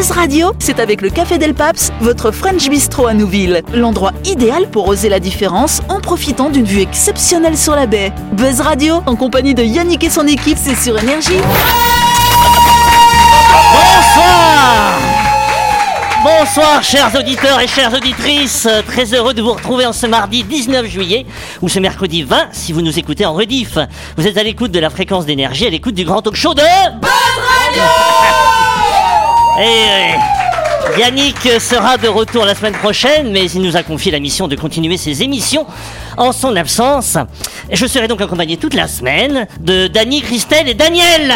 Buzz Radio, c'est avec le Café Del Paps, votre French Bistro à Nouville. L'endroit idéal pour oser la différence en profitant d'une vue exceptionnelle sur la baie. Buzz Radio, en compagnie de Yannick et son équipe, c'est sur Énergie. Bonsoir Bonsoir chers auditeurs et chères auditrices, très heureux de vous retrouver en ce mardi 19 juillet ou ce mercredi 20 si vous nous écoutez en rediff. Vous êtes à l'écoute de la fréquence d'énergie, à l'écoute du grand talk show de Buzz Radio Et euh, Yannick sera de retour la semaine prochaine, mais il nous a confié la mission de continuer ses émissions en son absence. Je serai donc accompagné toute la semaine de Dany, Christelle et Daniel.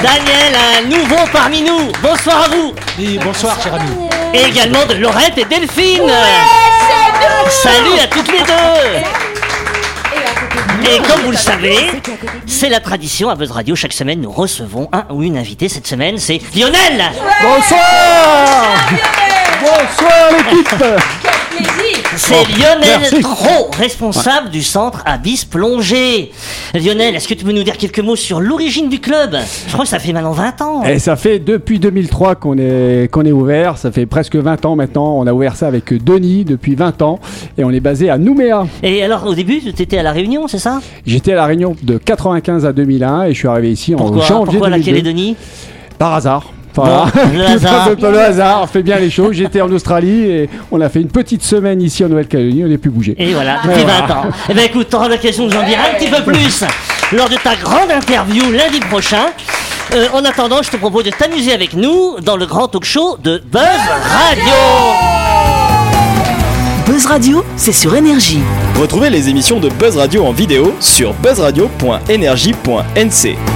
Daniel, un nouveau parmi nous. Bonsoir à vous. Oui, bonsoir, cher ami. Et également de Laurette et Delphine. Salut à toutes les deux. Et comme vous le savez, c'est la tradition à Buzz Radio. Chaque semaine, nous recevons un ou une invitée. Cette semaine, c'est Lionel. Bonsoir Bonsoir l'équipe C'est Lionel merci. Tro, responsable du centre Abyss Plongée. Lionel, est-ce que tu peux nous dire quelques mots sur l'origine du club? Je crois que ça fait maintenant 20 ans. Et ça fait depuis 2003 qu'on est, qu'on est ouvert, ça fait presque 20 ans maintenant, on a ouvert ça avec Denis depuis 20 ans et on est basé à Nouméa. Et alors, au début, tu étais à La Réunion, c'est ça? J'étais à La Réunion de 95 à 2001 et je suis arrivé ici en Pourquoi? janvier Pourquoi la 2002. Calédonie? Par hasard. Voilà. Bon, le Tout hasard. un peu le hasard fait bien les choses. J'étais en Australie et on a fait une petite semaine ici en Nouvelle-Calédonie, on n'est plus bougé. Et voilà, depuis Ouais, 20 voilà. ans. Eh bien écoute, tu auras l'occasion de nous en dire un petit peu plus lors de ta grande interview lundi prochain. Euh, en attendant, je te propose de t'amuser avec nous dans le grand talk show de Buzz Radio. Buzz Radio, c'est sur Énergie. Retrouvez les émissions de Buzz Radio en vidéo sur buzzradio.energie.nc.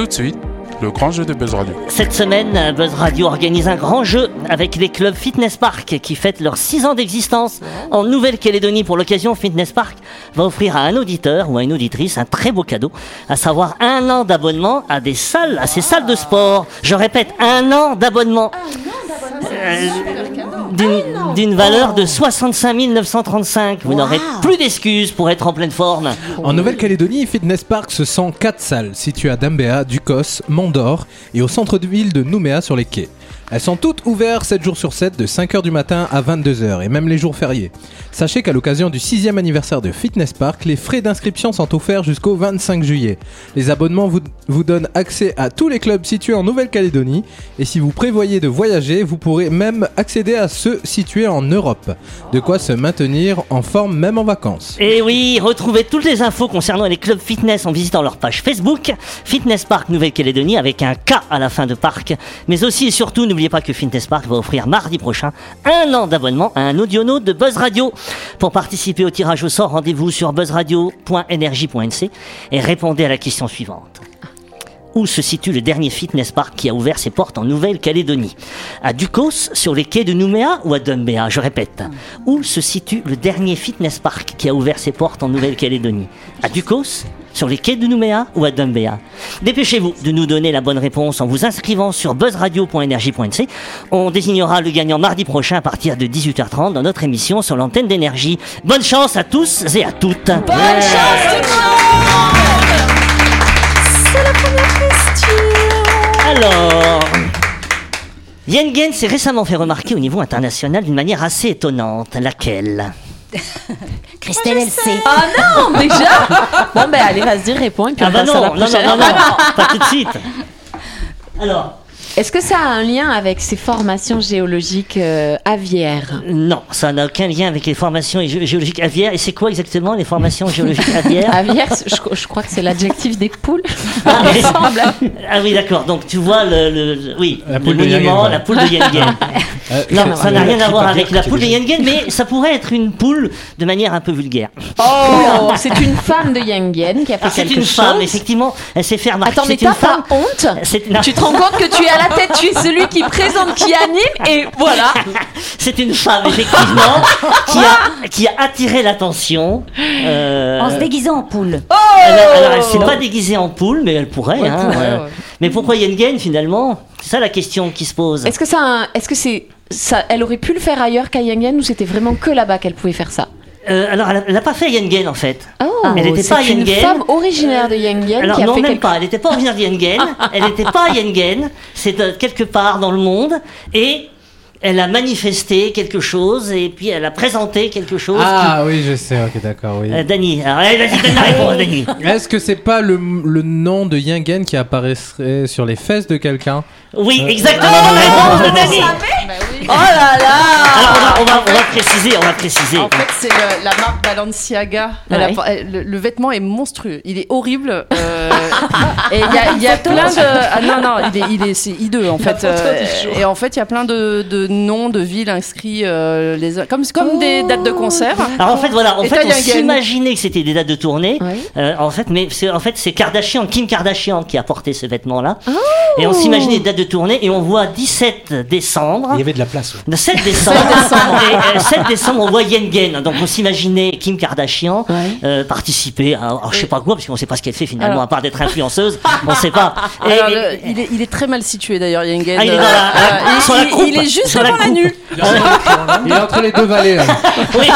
Tout de suite, le grand jeu de Buzz Radio. Cette semaine, Buzz Radio organise un grand jeu avec les clubs Fitness Park qui fêtent leurs 6 ans d'existence en Nouvelle-Calédonie. Pour l'occasion, Fitness Park va offrir à un auditeur ou à une auditrice un très beau cadeau, à savoir un an d'abonnement à des salles, à ces salles de sport. Je répète, un an d'abonnement. Euh, d'une- d'une valeur de 65 935. Vous n'aurez plus d'excuses pour être en pleine forme. En Nouvelle-Calédonie, Fitness Park se sent 4 salles situées à Dambéa, Ducos, Mandor et au centre de ville de Nouméa sur les quais. Elles sont toutes ouvertes 7 jours sur 7 de 5h du matin à 22h et même les jours fériés. Sachez qu'à l'occasion du 6e anniversaire de Fitness Park, les frais d'inscription sont offerts jusqu'au 25 juillet. Les abonnements vous, vous donnent accès à tous les clubs situés en Nouvelle-Calédonie et si vous prévoyez de voyager, vous pourrez même accéder à ceux situés en Europe. De quoi se maintenir en forme même en vacances. Et oui, retrouvez toutes les infos concernant les clubs fitness en visitant leur page Facebook, Fitness Park Nouvelle-Calédonie avec un K à la fin de parc. Mais aussi et surtout, pas que Fitness Park va offrir mardi prochain un an d'abonnement à un audiono de Buzz Radio. Pour participer au tirage au sort, rendez-vous sur buzzradio.energie.nc et répondez à la question suivante. Où se situe le dernier fitness park qui a ouvert ses portes en Nouvelle-Calédonie? À Ducos, sur les quais de Nouméa ou à Dumbéa Je répète. Où se situe le dernier fitness park qui a ouvert ses portes en Nouvelle-Calédonie? À Ducos sur les quais de Nouméa ou à Dumbéa Dépêchez-vous de nous donner la bonne réponse en vous inscrivant sur buzzradio.energie.nc. On désignera le gagnant mardi prochain à partir de 18h30 dans notre émission sur l'antenne d'énergie. Bonne chance à tous et à toutes. Bonne Alors, Yengen s'est récemment fait remarquer au niveau international d'une manière assez étonnante. Laquelle? Christelle, elle sait. Ah non, déjà? Bon, ben allez, vas-y, réponds et puis Ah on bah passe non, à la non, non, non, non, pas tout de suite. Alors, Est-ce que ça a un lien avec ces formations géologiques euh, aviaires? Non, ça n'a aucun lien avec les formations gé- géologiques aviaires. Et c'est quoi exactement les formations géologiques aviaires? Aviaire, je, je crois que c'est l'adjectif des poules. Ah. Ah oui, d'accord. Donc tu vois le, le- le- oui, La le poule de monument, ouais. la poule de Yengen. Euh, non, ça n'a euh, rien à voir avec la poule de Yengen, mais ça pourrait être une poule de manière un peu vulgaire. Oh, c'est une femme de Yengen qui a fait Ah, c'est quelque une chose. femme, effectivement. Elle s'est fait remarquer. Attends, mais c'est une t'as femme. pas honte C'est. Tu te rends compte que tu es à la tête, tu es celui qui présente, qui anime, et voilà. C'est une femme, effectivement, qui a, qui a attiré l'attention. Euh, En se déguisant en poule. alors, alors, elle s'est pas déguisée en poule, mais elle pourrait. hein, pourrait, euh. ouais. Mais pourquoi Yengen, finalement? C'est ça la question qui se pose. Est-ce que ça, est-ce que c'est, ça, elle aurait pu le faire ailleurs qu'à Yengen ou c'était vraiment que là-bas qu'elle pouvait faire ça Euh, alors, elle n'a pas fait Yengen en fait. Oh, Elle était pas c'est une femme originaire de Yengen Alors qui a non, fait même quelque pas. Elle n'était pas originaire de Yengen. elle n'était pas à Yengen. C'est euh, quelque part dans le monde. Et elle a manifesté quelque chose et puis elle a présenté quelque chose. Ah oui, je sais, ok, d'accord, oui. Euh, Dany, alors, vas-y, donne la réponse, Dany. Est-ce que c'est pas le, le nom de Yingen qui apparaîtrait sur les fesses de quelqu'un? Oui, Euh, exactement, bonne réponse de Dany. Oh là là Alors, on va, on, va, on va préciser, on va préciser. En fait, c'est le- la marque Balenciaga. Elle a Ouais. pas- elle- le, le vêtement est monstrueux. Il est horrible. euh, et il y a, il y a plein de. Ah non, non, il est, il est, c'est hideux en fait. euh, et en fait, il y a plein de, de noms de villes inscrits euh, les, uns- comme, comme des dates de concert. Alors en fait voilà, en Et fait on s'imaginait que c'était des dates de tournée. Ouais. Euh, en fait, mais c'est en fait c'est Kardashian, Kim Kardashian qui a porté ce vêtement-là. Oh. Et on s'imaginait des dates de tournée et on voit 17 décembre. Il y avait de la place. Le 7 décembre, et, euh, 7 décembre, on voit Yengen. Donc on s'imaginait Kim Kardashian Ouais. euh, participer à, alors, je sais pas quoi, parce qu'on sait pas ce qu'elle fait finalement, Alors- à part d'être influenceuse, on sait pas. Et- Alors, et- le- il, est, il est très mal situé d'ailleurs, Yengen. Ah, il est dans la- Euh, il- sur la il- est juste Sur la avant la nuit. Il est entre les deux vallées. là. Oui.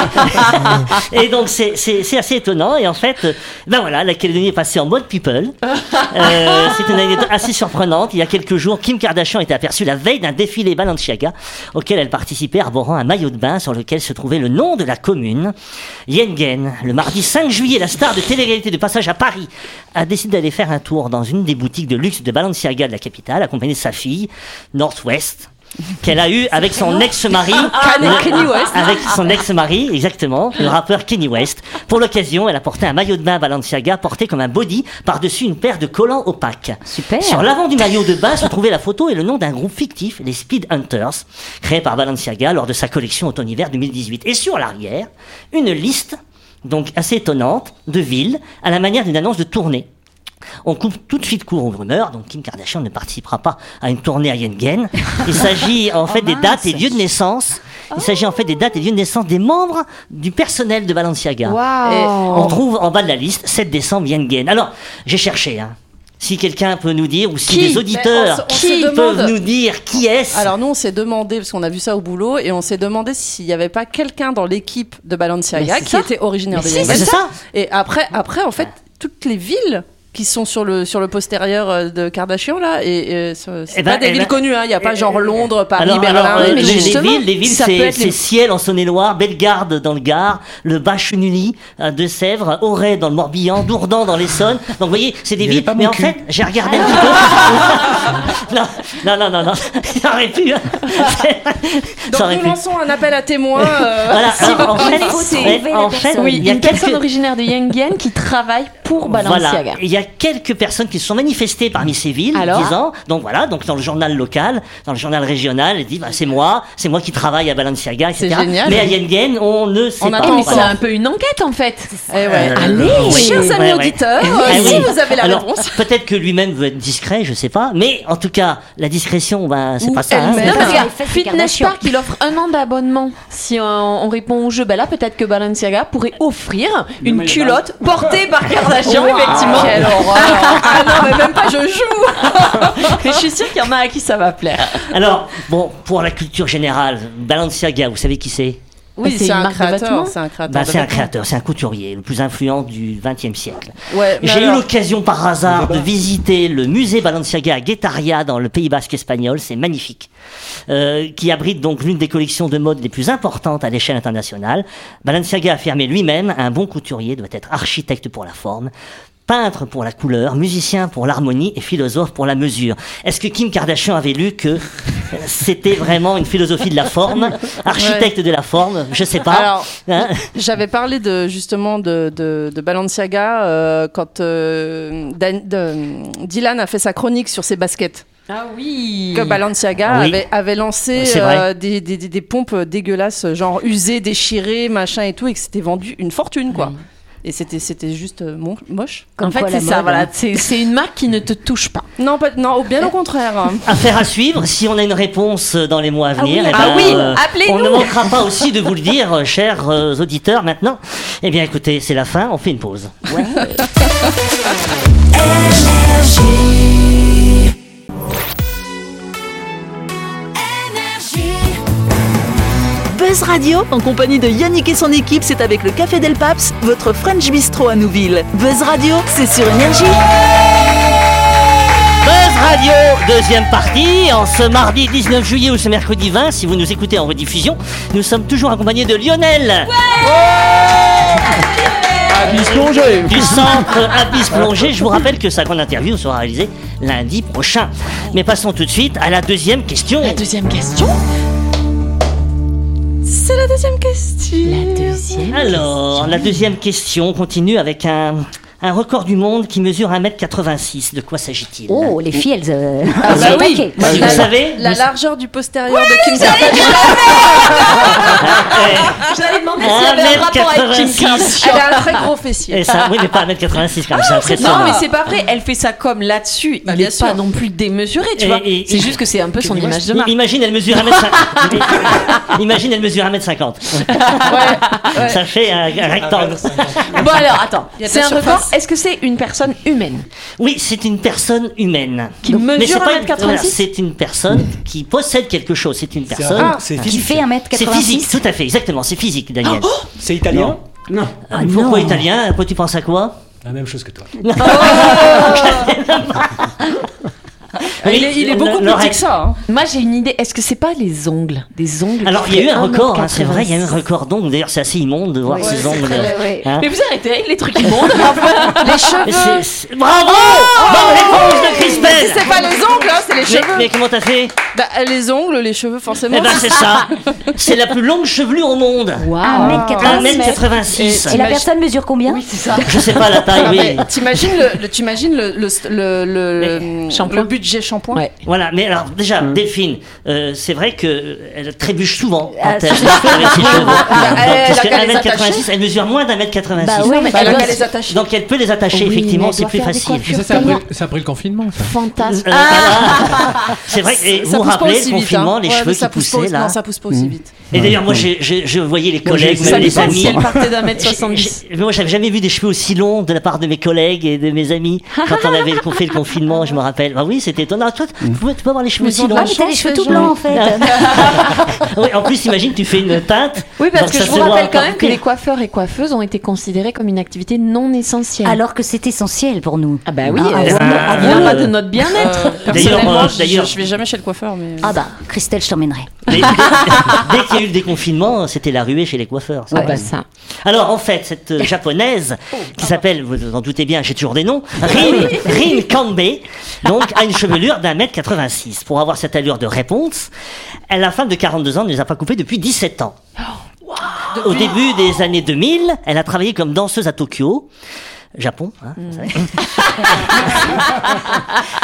et donc c'est assez étonnant et en fait euh, ben voilà la Calédonie est passée en mode people. Euh, c'est une anecdote assez surprenante. Il y a quelques jours, Kim Kardashian était aperçue la veille d'un défilé Balenciaga auquel elle participait arborant un maillot de bain sur lequel se trouvait le nom de la commune. Yengen, le mardi 5 juillet, la star de télé-réalité de passage à Paris a décidé d'aller faire un tour dans une des boutiques de luxe de Balenciaga de la capitale, accompagnée de sa fille, Northwest qu'elle a eu avec son ex-mari, West. avec son ex-mari, exactement, le rappeur Kenny West. Pour l'occasion, elle a porté un maillot de bain Balenciaga porté comme un body par-dessus une paire de collants opaques. Super. Sur l'avant du maillot de bain se trouvait la photo et le nom d'un groupe fictif, les Speed Hunters, créé par Balenciaga lors de sa collection automne-hiver 2018. Et sur l'arrière, une liste, donc assez étonnante, de villes à la manière d'une annonce de tournée. On coupe tout de suite court aux rumeurs, donc Kim Kardashian ne participera pas à une tournée à Yengen. Il s'agit en fait des dates et lieux de naissance. Il s'agit en fait des dates et lieux de naissance des membres du personnel de Balenciaga. On trouve en bas de la liste 7 décembre Yengen. Alors, j'ai cherché. Hein. Si quelqu'un peut nous dire, ou si Qui des Mais auditeurs on on qui demande. peuvent nous dire qui est-ce Alors nous, on s'est demandé, parce qu'on a vu ça au boulot, et on s'est demandé s'il n'y avait pas quelqu'un dans l'équipe de Balenciaga qui était originaire Mais de si, Yengen. C'est ça. Et après, après, en fait, toutes les villes qui sont sur le sur le postérieur euh, de Kardashian là et, et c'est Eh ben, pas des eh villes ben, connues hein il y a pas eh, genre Londres Paris Alors, Berlin alors, et les, les villes, les villes, c'est les- Ciel en Saône-et-Loire, Bellegarde dans le Gard, le Bas-Chunuli, euh, de Sèvres, Auray dans le Morbihan, Dourdan dans l'Essonne. Donc vous voyez, c'est des villes. Mais en cul. fait, j'ai regardé un petit peu. non, non, non, non, non, ça aurait pu. hein. donc nous pu. lançons un appel à témoins euh, Voilà, Si alors, vous en fait, connaissez ouais, en fait, Oui, il y a une personne quelques- originaire de Yengen qui travaille pour Voilà. Balenciaga. Il y a quelques personnes qui se sont manifestées parmi ces villes, Alors disant, donc voilà, donc dans le journal local, dans le journal régional, elle dit, bah, c'est moi, c'est moi qui travaille à Balenciaga, etc. C'est génial. Mais à Yengen, on ne sait On pas. Eh, mais c'est un peu une enquête en fait. eh ouais. Euh, Allez, oui. chers amis Ouais, auditeurs Ah euh, si oui. vous avez la Alors, réponse Peut-être que lui-même veut être discret, je sais pas. Mais en tout cas, la discrétion, ben, c'est pas ça. hein. Non, parce Fitness. Park, il offre un an d'abonnement. Si on, on répond au jeu, ben là, peut-être que Balenciaga pourrait offrir une culotte portée par Kardashian, Wow, effectivement. Quelle horreur. ah non mais même pas je joue Mais je suis sûre qu'il y en a à qui ça va plaire. Alors, bon, pour la culture générale, Balenciaga, vous savez qui c'est? Oui c'est c'est un créateur c'est un créateur de C'est un créateur, c'est un couturier, le plus influent du XXe siècle. ouais J'ai eu l'occasion par hasard de visiter le musée Balenciaga à Guetaria dans le Pays Basque espagnol, c'est magnifique, euh, qui abrite donc l'une des collections de mode les plus importantes à l'échelle internationale. Balenciaga a affirmé lui-même, un bon couturier doit être architecte pour la forme, peintre pour la couleur, musicien pour l'harmonie et philosophe pour la mesure. Est-ce que Kim Kardashian avait lu que c'était vraiment une philosophie de la forme, architecte de la forme? Je sais pas. Alors, Hein? J'avais parlé de justement de, de, de Balenciaga euh, quand euh, Dan- de- Dylan a fait sa chronique sur ses baskets. Ah oui. Que Balenciaga Oui. avait, avait lancé euh, des- des pompes dégueulasses, genre usées, déchirées, machin et tout, et que c'était vendu une fortune, quoi. Et c'était c'était juste euh, mon- moche. En fait, c'est ça, voilà. C'est c'est une marque qui ne te touche pas. Non, pas, non, bien au contraire. Affaire à suivre. Si on a une réponse dans les mois à venir, oui. eh Ah ben, oui, euh, appelez-nous. on ne manquera pas aussi de vous le dire, euh, chers euh, auditeurs. Maintenant, eh bien, écoutez, c'est la fin. On fait une pause. Buzz Radio, en compagnie de Yannick et son équipe, c'est avec le Café Del Paps, votre French Bistro à Nouville. Buzz Radio, c'est sur Énergie. Buzz Radio, deuxième partie, en ce mardi 19 juillet ou ce mercredi 20, si vous nous écoutez en rediffusion, nous sommes toujours accompagnés de Lionel. Abysse plongée. du centre Abyss Plongée. Je vous rappelle que sa grande interview sera réalisée lundi prochain. Mais passons tout de suite à la deuxième question. La deuxième question C'est la deuxième question. La deuxième. Alors, la deuxième question continue avec un, un record du monde qui mesure 1m86. De quoi s'agit-il? Oh, les filles, elles. euh, Ah bah sont oui. Bah, vous La- savez, La vous- largeur du postérieur de Kim Kardashian. J'allais demander s'il y avait un rapport avec Kim 1m86. Kardashian. Elle a un très gros fessier. Et ça, oui, mais pas 1m86 comme ça, impressionnant. Non, mais c'est pas vrai. Elle fait ça comme là-dessus. Il bien est sûr. pas non plus démesuré, tu Et- vois. et- C'est juste que c'est un peu son image de marque. Imagine, elle mesure 1m50. Imagine, elle mesure 1m50. Ça fait un, rectangle. Bon alors, attends. Il C'est un record. Est-ce que c'est une personne humaine Oui, c'est une personne humaine. Qui Donc- mais mesure c'est pas une- 1m86? voilà, C'est une personne qui possède quelque chose. C'est une personne. un- Qui fait C'est physique, 1m86 tout à fait, exactement. C'est physique, Daniel. C'est italien Non. Ah, Pourquoi non. italien? Pourquoi tu penses à quoi? La même chose que toi. Il est, il est beaucoup plus petit que ça. hein. Moi, j'ai une idée. Est-ce que c'est pas les ongles Des ongles Alors, il y a eu un record, hein, c'est 1m86. vrai, il y a eu un record d'ongles. D'ailleurs, c'est assez immonde de voir Ouais, ces ongles. très- ouais. hein. Mais vous arrêtez avec les trucs immondes. Les Mais cheveux. c'est- c'est- Bravo Bonne réponse de Crispel C'est pas les ongles, hein, c'est les mais, cheveux. mais comment t'as fait Bah, les ongles, les cheveux, forcément. Eh ben, c'est ça C'est la plus longue chevelure au monde 1m86. 1m86 Et la personne mesure combien Oui, c'est ça. Je sais pas la taille, oui. Mais T'imagines le, le- t'imagines le, le, le, le- Mais- le Shampoing. Budget shampoing Ouais. Voilà, mais alors déjà, Delphine, euh, c'est vrai qu'elle trébuche souvent quand Ah, elle c'est- avec ses cheveux. elle Parce a qu'à qu'à les 1m86, elle mesure moins d'un mètre 86. Bah oui, mais Bah, elle a elle qu'à doit- les attacher. Donc elle peut les attacher, Oui, effectivement, c'est plus facile. Ça, c'est après, c'est le confinement, ça. Fantasme. Euh, voilà. C'est vrai, et Ça vous rappelez le vite, confinement, hein. les Ouais, cheveux qui poussaient là. Non, ça pousse pas aussi vite. Et d'ailleurs, moi, je voyais les collègues, même les amis. si elle partait d'un mètre J'ai- 70. j'ai- Moi, j'avais jamais vu des cheveux aussi longs de la part de mes collègues et de mes amis quand on avait fait le confinement. Je me rappelle. Bah oui, c'était étonnant. Toi, tu peux, tu peux avoir les cheveux aussi longs. Ah, mais t'as les cheveux tout blancs en fait. Oui, en plus, imagine, tu fais une teinte. Oui, parce que ça je se vous voit rappelle quand même que les coiffeurs et coiffeuses ont été considérés comme une activité non essentielle. Alors que c'est essentiel pour nous. ah bah oui, Ah, euh, ça vient pas de notre bien-être. Euh, D'ailleurs, euh, je- vais jamais chez le coiffeur, mais. Ah bah, Christelle, je t'emmènerai. Dès, qu'il y a eu le déconfinement, c'était la ruée chez les coiffeurs. Ah bah ça. Alors en fait, cette euh, japonaise qui s'appelle, vous vous en doutez bien, j'ai toujours des noms, Rin, Rin Kanbe, donc a une chevelure d'un mètre 86. Pour avoir cette allure de réponse, elle, la femme de 42 ans, ne les a pas coupées depuis 17 ans. Au début des années 2000, elle a travaillé comme danseuse à Tokyo. Japon, hein, vous savez.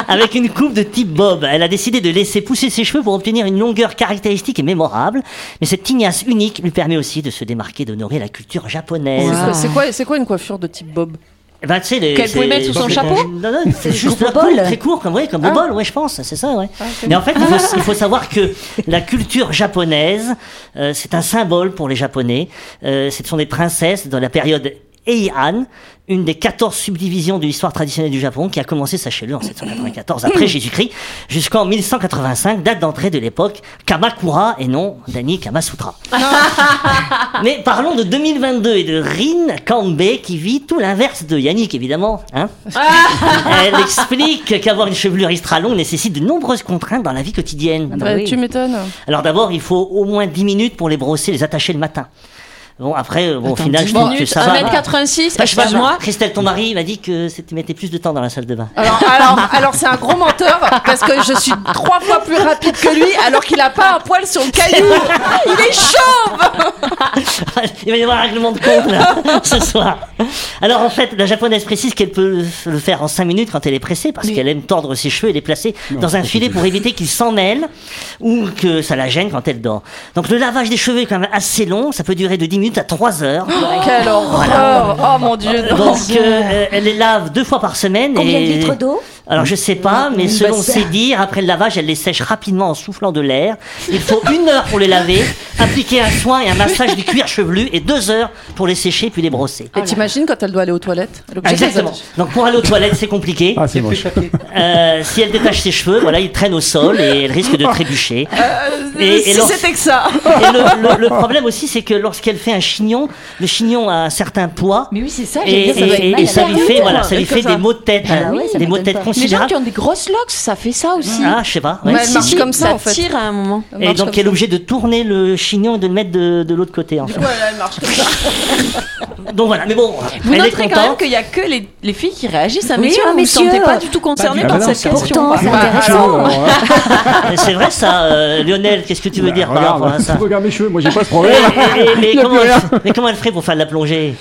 Avec une coupe de type bob, elle a décidé de laisser pousser ses cheveux pour obtenir une longueur caractéristique et mémorable. Mais cette tignasse unique lui permet aussi de se démarquer, d'honorer la culture japonaise. C'est- C'est quoi, c'est quoi une coiffure de type bob? Les- Qu'elle pouvait mettre sous son chapeau? Non, non, c'est juste au bol. très court, comme, ouais, comme au bol, ouais, je pense, c'est ça, ouais. Mais en fait, il faut, il faut savoir que la culture japonaise, euh, c'est un symbole pour les Japonais. Euh, ce sont des princesses dans la période Heian, une des 14 subdivisions de l'histoire traditionnelle du Japon, qui a commencé sa chelure en 794 après Jésus-Christ, jusqu'en 1185, date d'entrée de l'époque Kamakura et non d'Annie Kamasutra. Mais parlons de 2022 et de Rin Kanbe qui vit tout l'inverse de Yannick évidemment. Hein Elle explique qu'avoir une chevelure extra longue nécessite de nombreuses contraintes dans la vie quotidienne. bah Bah, oui. Tu m'étonnes. Alors d'abord, il faut au moins 10 minutes pour les brosser, les attacher le matin. Bon, après, bon, au final, je trouve que ça va. 1m86, Bah, excuse-moi. Christelle, ton mari m'a dit que tu mettais plus de temps dans la salle de bain. Alors, alors, alors c'est un gros menteur parce que je suis trois fois plus rapide que lui alors qu'il a pas un poil sur le caillou. Il est chauve. Il va y avoir un règlement de compte là, ce soir. Alors en fait, la japonaise précise qu'elle peut le faire en 5 minutes quand elle est pressée parce qu'elle aime tordre ses cheveux et les placer dans un filet pour éviter qu'ils s'en mêlent ou que ça la gêne quand elle dort. Donc le lavage des cheveux est quand même assez long, ça peut durer de 10 minutes à 3 heures. Quelle horreur. Oh mon dieu. Donc euh, elle les lave deux fois par semaine Combien de et litres d'eau? Alors je sais pas, mais selon ses dires, après le lavage, elle les sèche rapidement en soufflant de l'air. Il faut une heure pour les laver, appliquer un soin et un massage du cuir chevelu et deux heures pour les sécher puis les brosser. Et t'imagines quand elle doit aller aux toilettes Exactement. Donc pour aller aux toilettes, c'est compliqué. Ah, c'est moche. Euh, si elle détache ses cheveux, voilà, ils traînent au sol et elle risque de trébucher. Et- et si c'était que ça Et le, le- le problème aussi, c'est que lorsqu'elle fait un chignon, le chignon a un certain poids. Mais oui, c'est ça, Et, dire, ça et- et- et ça lui fait, voilà, ça lui fait des maux de tête, Ah hein, oui, des maux de tête Les gens qui ont des grosses locks, ça fait ça aussi. Ah, je sais pas. ouais. Mais elle marche Si, comme ça, ça en fait. tire à un moment. Elle Et donc elle est obligée de tourner le chignon et de le mettre de, de l'autre côté en fait. Ouais, elle marche comme ça. Donc voilà, mais bon, Vous elle est noterez quand même qu'il n'y a que les, les filles qui réagissent. Hein, Oui, messieurs, ah, vous ne vous messieurs. sentez pas du tout du par cette Ah, question. Pourtant, c'est Bah, intéressant. Alors, hein. C'est vrai ça, euh, Lionel, qu'est-ce que tu veux dire par rapport à ça regarde mes cheveux, moi j'ai pas ce mais, problème. mais comment elle ferait pour faire de la plongée?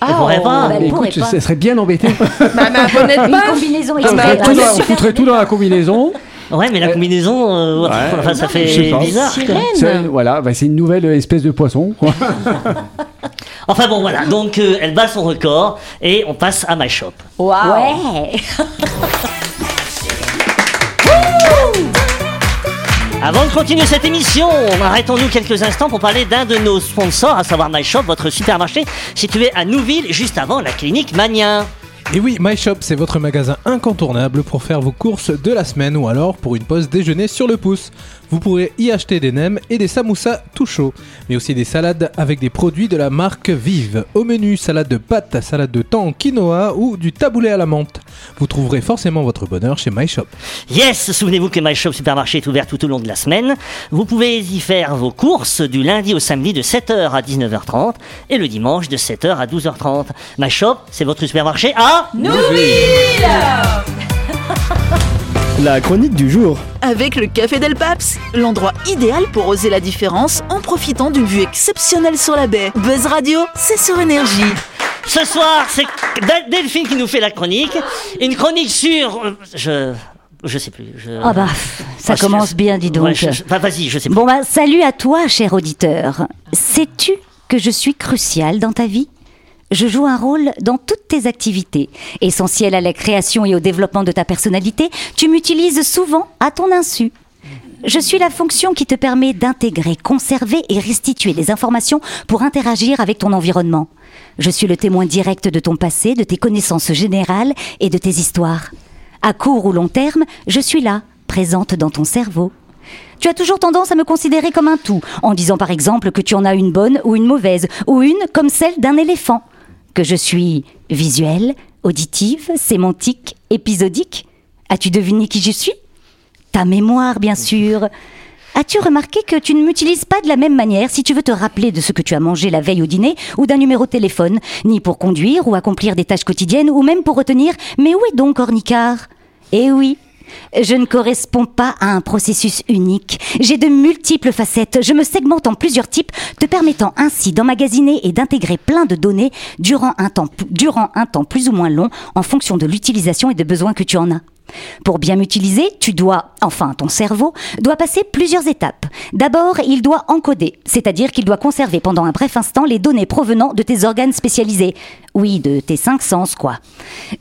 Ah, Elle pourrait oh. pas. bah, écoute, pas. elle serait bien embêtée. Bah, de Une combinaison On exprès. foutrait tout dans- la combinaison. Ouais, mais la combinaison, euh, enfin, ça fait bizarre. C'est- Voilà, bah, c'est une nouvelle espèce de poisson. quoi. Enfin bon, voilà, donc euh, elle bat son record et on passe à My Shop. Ouais. Avant de continuer cette émission, arrêtons-nous quelques instants pour parler d'un de nos sponsors, à savoir My Shop, votre supermarché situé à Nouville, juste avant la clinique Mania. Et oui, My Shop, c'est votre magasin incontournable pour faire vos courses de la semaine ou alors pour une pause déjeuner sur le pouce. Vous pourrez y acheter des nems et des samoussas tout chauds, mais aussi des salades avec des produits de la marque Vive. Au menu, salade de pâtes, salade de thon, quinoa ou du taboulé à la menthe. Vous trouverez forcément votre bonheur chez My Shop. Yes, souvenez-vous que My Shop Supermarché est ouvert tout au long de la semaine. Vous pouvez y faire vos courses du lundi au samedi de 7h à 19h30 et le dimanche de 7h à 12h30. My Shop, c'est votre supermarché à... La chronique du jour. Avec le Café Del Paps, l'endroit idéal pour oser la différence en profitant d'une vue exceptionnelle sur la baie. Buzz Radio, c'est sur énergie. Ce soir, c'est Del- Delphine qui nous fait la chronique. Une chronique sur... euh, Je... Je sais plus. Je... Ah bah, ça Ah, je- commence bien, dis donc. Ouais, je- je- bah, Vas-y, je sais plus. Bon bah, salut à toi, cher auditeur. Sais-tu que je suis crucial dans ta vie? Je joue un rôle dans toutes tes activités. Essentiel à la création et au développement de ta personnalité, tu m'utilises souvent à ton insu. Je suis la fonction qui te permet d'intégrer, conserver et restituer des informations pour interagir avec ton environnement. Je suis le témoin direct de ton passé, de tes connaissances générales et de tes histoires. À court ou long terme, je suis là, présente dans ton cerveau. Tu as toujours tendance à me considérer comme un tout, en disant par exemple que tu en as une bonne ou une mauvaise, ou une comme celle d'un éléphant. Que je suis visuelle, auditive, sémantique, épisodique. As-tu deviné qui je suis? Ta mémoire, bien sûr. As-tu remarqué que tu ne m'utilises pas de la même manière si tu veux te rappeler de ce que tu as mangé la veille au dîner ou d'un numéro de téléphone, ni pour conduire ou accomplir des tâches quotidiennes ou même pour retenir? Mais où est donc Ornicard Eh oui, je ne corresponds pas à un processus unique. J'ai de multiples facettes. Je me segmente en plusieurs types, te permettant ainsi d'emmagasiner et d'intégrer plein de données durant un, temps, durant un temps plus ou moins long en fonction de l'utilisation et des besoins que tu en as. Pour bien m'utiliser, tu dois, enfin ton cerveau, doit passer plusieurs étapes. D'abord, il doit encoder, c'est-à-dire qu'il doit conserver pendant un bref instant les données provenant de tes organes spécialisés. Oui, de tes cinq sens, quoi.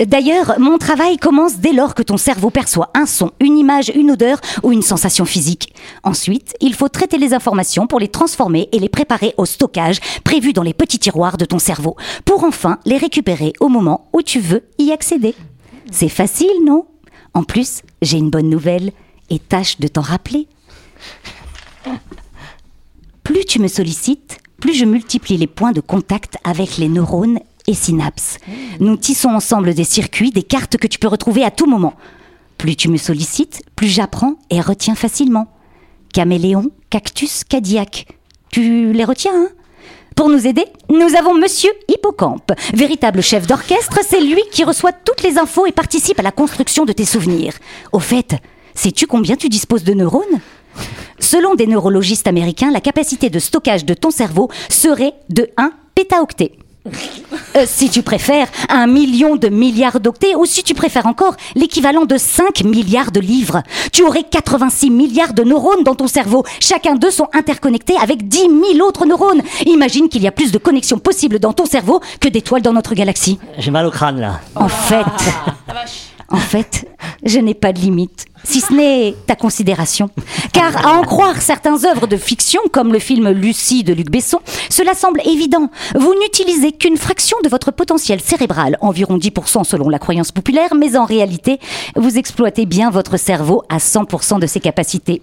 D'ailleurs, mon travail commence dès lors que ton cerveau perçoit un son, une image, une odeur ou une sensation physique. Ensuite, il faut traiter les informations pour les transformer et les préparer au stockage prévu dans les petits tiroirs de ton cerveau, pour enfin les récupérer au moment où tu veux y accéder. C'est facile, non? En plus, j'ai une bonne nouvelle et tâche de t'en rappeler. Plus tu me sollicites, plus je multiplie les points de contact avec les neurones et synapses. Nous tissons ensemble des circuits, des cartes que tu peux retrouver à tout moment. Plus tu me sollicites, plus j'apprends et retiens facilement. Caméléon, cactus, cadillac. Tu les retiens, hein? Pour nous aider, nous avons Monsieur Hippocampe. Véritable chef d'orchestre, c'est lui qui reçoit toutes les infos et participe à la construction de tes souvenirs. Au fait, sais-tu combien tu disposes de neurones? Selon des neurologistes américains, la capacité de stockage de ton cerveau serait de 1 pétaoctet. Euh, si tu préfères, un million de milliards d'octets, ou si tu préfères encore, l'équivalent de 5 milliards de livres. Tu aurais 86 milliards de neurones dans ton cerveau. Chacun d'eux sont interconnectés avec 10 000 autres neurones. Imagine qu'il y a plus de connexions possibles dans ton cerveau que d'étoiles dans notre galaxie. J'ai mal au crâne là. En fait, En fait, je n'ai pas de limite, si ce n'est ta considération. Car à en croire certaines œuvres de fiction, comme le film Lucie de Luc Besson, cela semble évident. Vous n'utilisez qu'une fraction de votre potentiel cérébral, environ 10% selon la croyance populaire, mais en réalité, vous exploitez bien votre cerveau à 100% de ses capacités.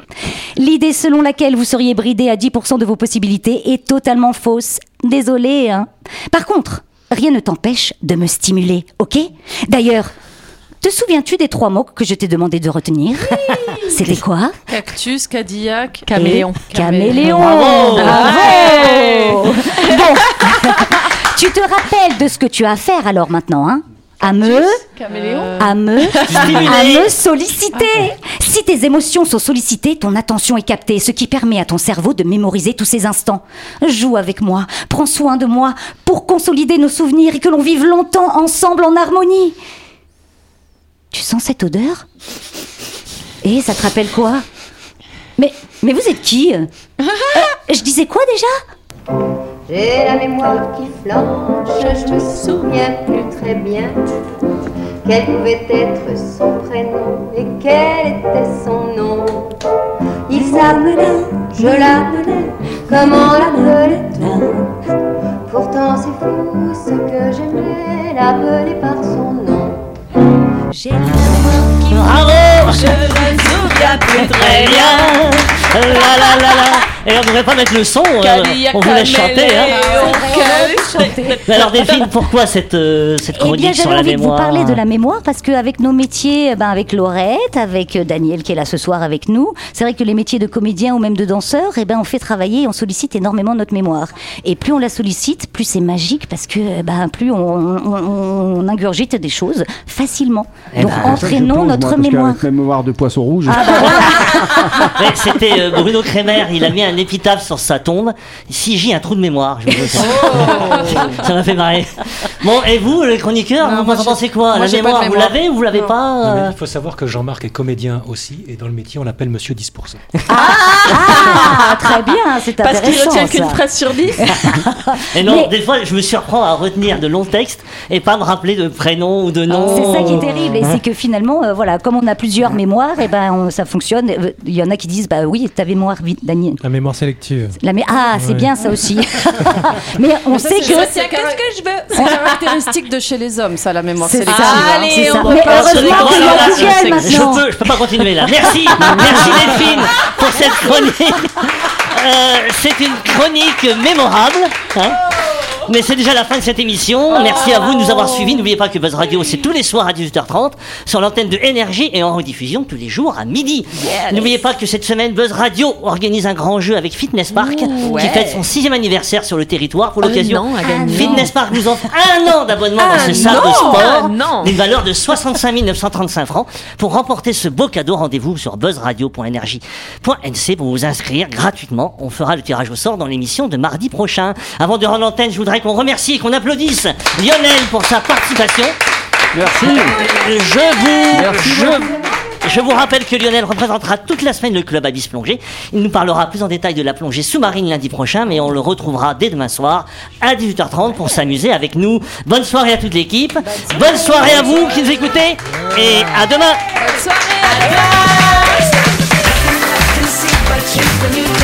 L'idée selon laquelle vous seriez bridé à 10% de vos possibilités est totalement fausse. Désolé, hein. Par contre, rien ne t'empêche de me stimuler, ok? D'ailleurs, te souviens-tu des trois mots que je t'ai demandé de retenir C'était quoi Cactus, Cadillac, Caméléon. Et Caméléon Bravo. Bravo Bon, tu te rappelles de ce que tu as à faire alors maintenant, hein à me, Caméléon. à me, à me solliciter. Si tes émotions sont sollicitées, ton attention est captée, ce qui permet à ton cerveau de mémoriser tous ces instants. Joue avec moi, prends soin de moi, pour consolider nos souvenirs et que l'on vive longtemps ensemble en harmonie. Tu sens cette odeur Et ça te rappelle quoi Mais, mais vous êtes qui Euh, Je disais quoi déjà J'ai la mémoire qui flanche, je me souviens plus très bien quel pouvait être son prénom et quel était son nom. Il s'appelait, je l'appelais, comment l'appelait-on Pourtant c'est fou ce que j'aimais l'appeler par. J'ai la mémoire qui Bravo Je me souviens plus Très bien La la la la Et on ne devrait pas mettre le son, euh, on vous laisse chanter. Hein. Mais alors Delphine, pourquoi cette, euh, cette Eh bien, chronique sur j'avais la envie de vous parler de la mémoire parce qu'avec nos métiers, eh ben, avec Laurette, avec euh, Daniel qui est là ce soir avec nous, c'est vrai que les métiers de comédien ou même de danseur, eh ben, on fait travailler et on sollicite énormément notre mémoire. Et plus on la sollicite, plus c'est magique parce que eh ben, plus on, on- on ingurgite des choses facilement. Eh Donc ben, ça entraînons pense, notre moi, mémoire. qu'avec ma mémoire de poisson rouge. Mais C'était euh, Bruno Kremer, il a mis un épitaphe sur sa tombe. Si j'ai un trou de mémoire, je Oh. Ça m'a fait marrer. Bon, et vous, les chroniqueurs, Non, vous en pensez quoi? Moi, La mémoire, vous l'avez ou vous l'avez pas Non, mais euh il faut savoir que Jean-Marc est comédien aussi, et dans le métier, on l'appelle Monsieur 10%. Ah, très bien, c'est Parce qu'il intéressant. retient qu'une phrase sur dix. Et non, Mais- des fois, je me surprends à retenir de longs textes et pas me rappeler de prénom ou de nom. C'est ça qui est terrible, et c'est que finalement, euh, voilà, comme on a plusieurs mémoires, et ben on- ça fonctionne. Euh, Il y en a qui disent, bah oui, ta mémoire, vite, Daniel. La mémoire sélective. La mé- ah, c'est Ouais. bien ça aussi. Mais on ça, sait que caractéristique que je veux? C'est caractéristique de chez les hommes, ça, la mémoire C'est sélective. ça. Allez, c'est ça. on Mais repart sur les heureusement qu'il y a Google. Je maintenant. peux, je peux pas continuer là. Merci, merci Delphine pour cette chronique. Euh, c'est une chronique mémorable. hein. Mais c'est déjà la fin de cette émission. Merci à vous de nous avoir suivis. N'oubliez pas que Buzz Radio, c'est tous les soirs à 18h30 sur l'antenne de Énergie et en rediffusion tous les jours à midi. N'oubliez pas que cette semaine, Buzz Radio organise un grand jeu avec Fitness Park qui fête son sixième anniversaire sur le territoire pour l'occasion. Fitness Park nous offre un an d'abonnement dans ce salle de sport ah d'une valeur de 65 935 francs. Pour remporter ce beau cadeau, rendez-vous sur buzzradio.energie.nc pour vous inscrire gratuitement. On fera le tirage au sort dans l'émission de mardi prochain. Avant de rendre l'antenne, je voudrais qu'on remercie et qu'on applaudisse Lionel pour sa participation. Merci. Je vous, je, je vous rappelle que Lionel représentera toute la semaine le club Abyss Plongée. Il nous parlera plus en détail de la plongée sous-marine lundi prochain, mais on le retrouvera dès demain soir à 18h30 pour s'amuser avec nous. Bonne soirée à toute l'équipe. Bonne soirée à vous qui nous écoutez et à demain. Buzz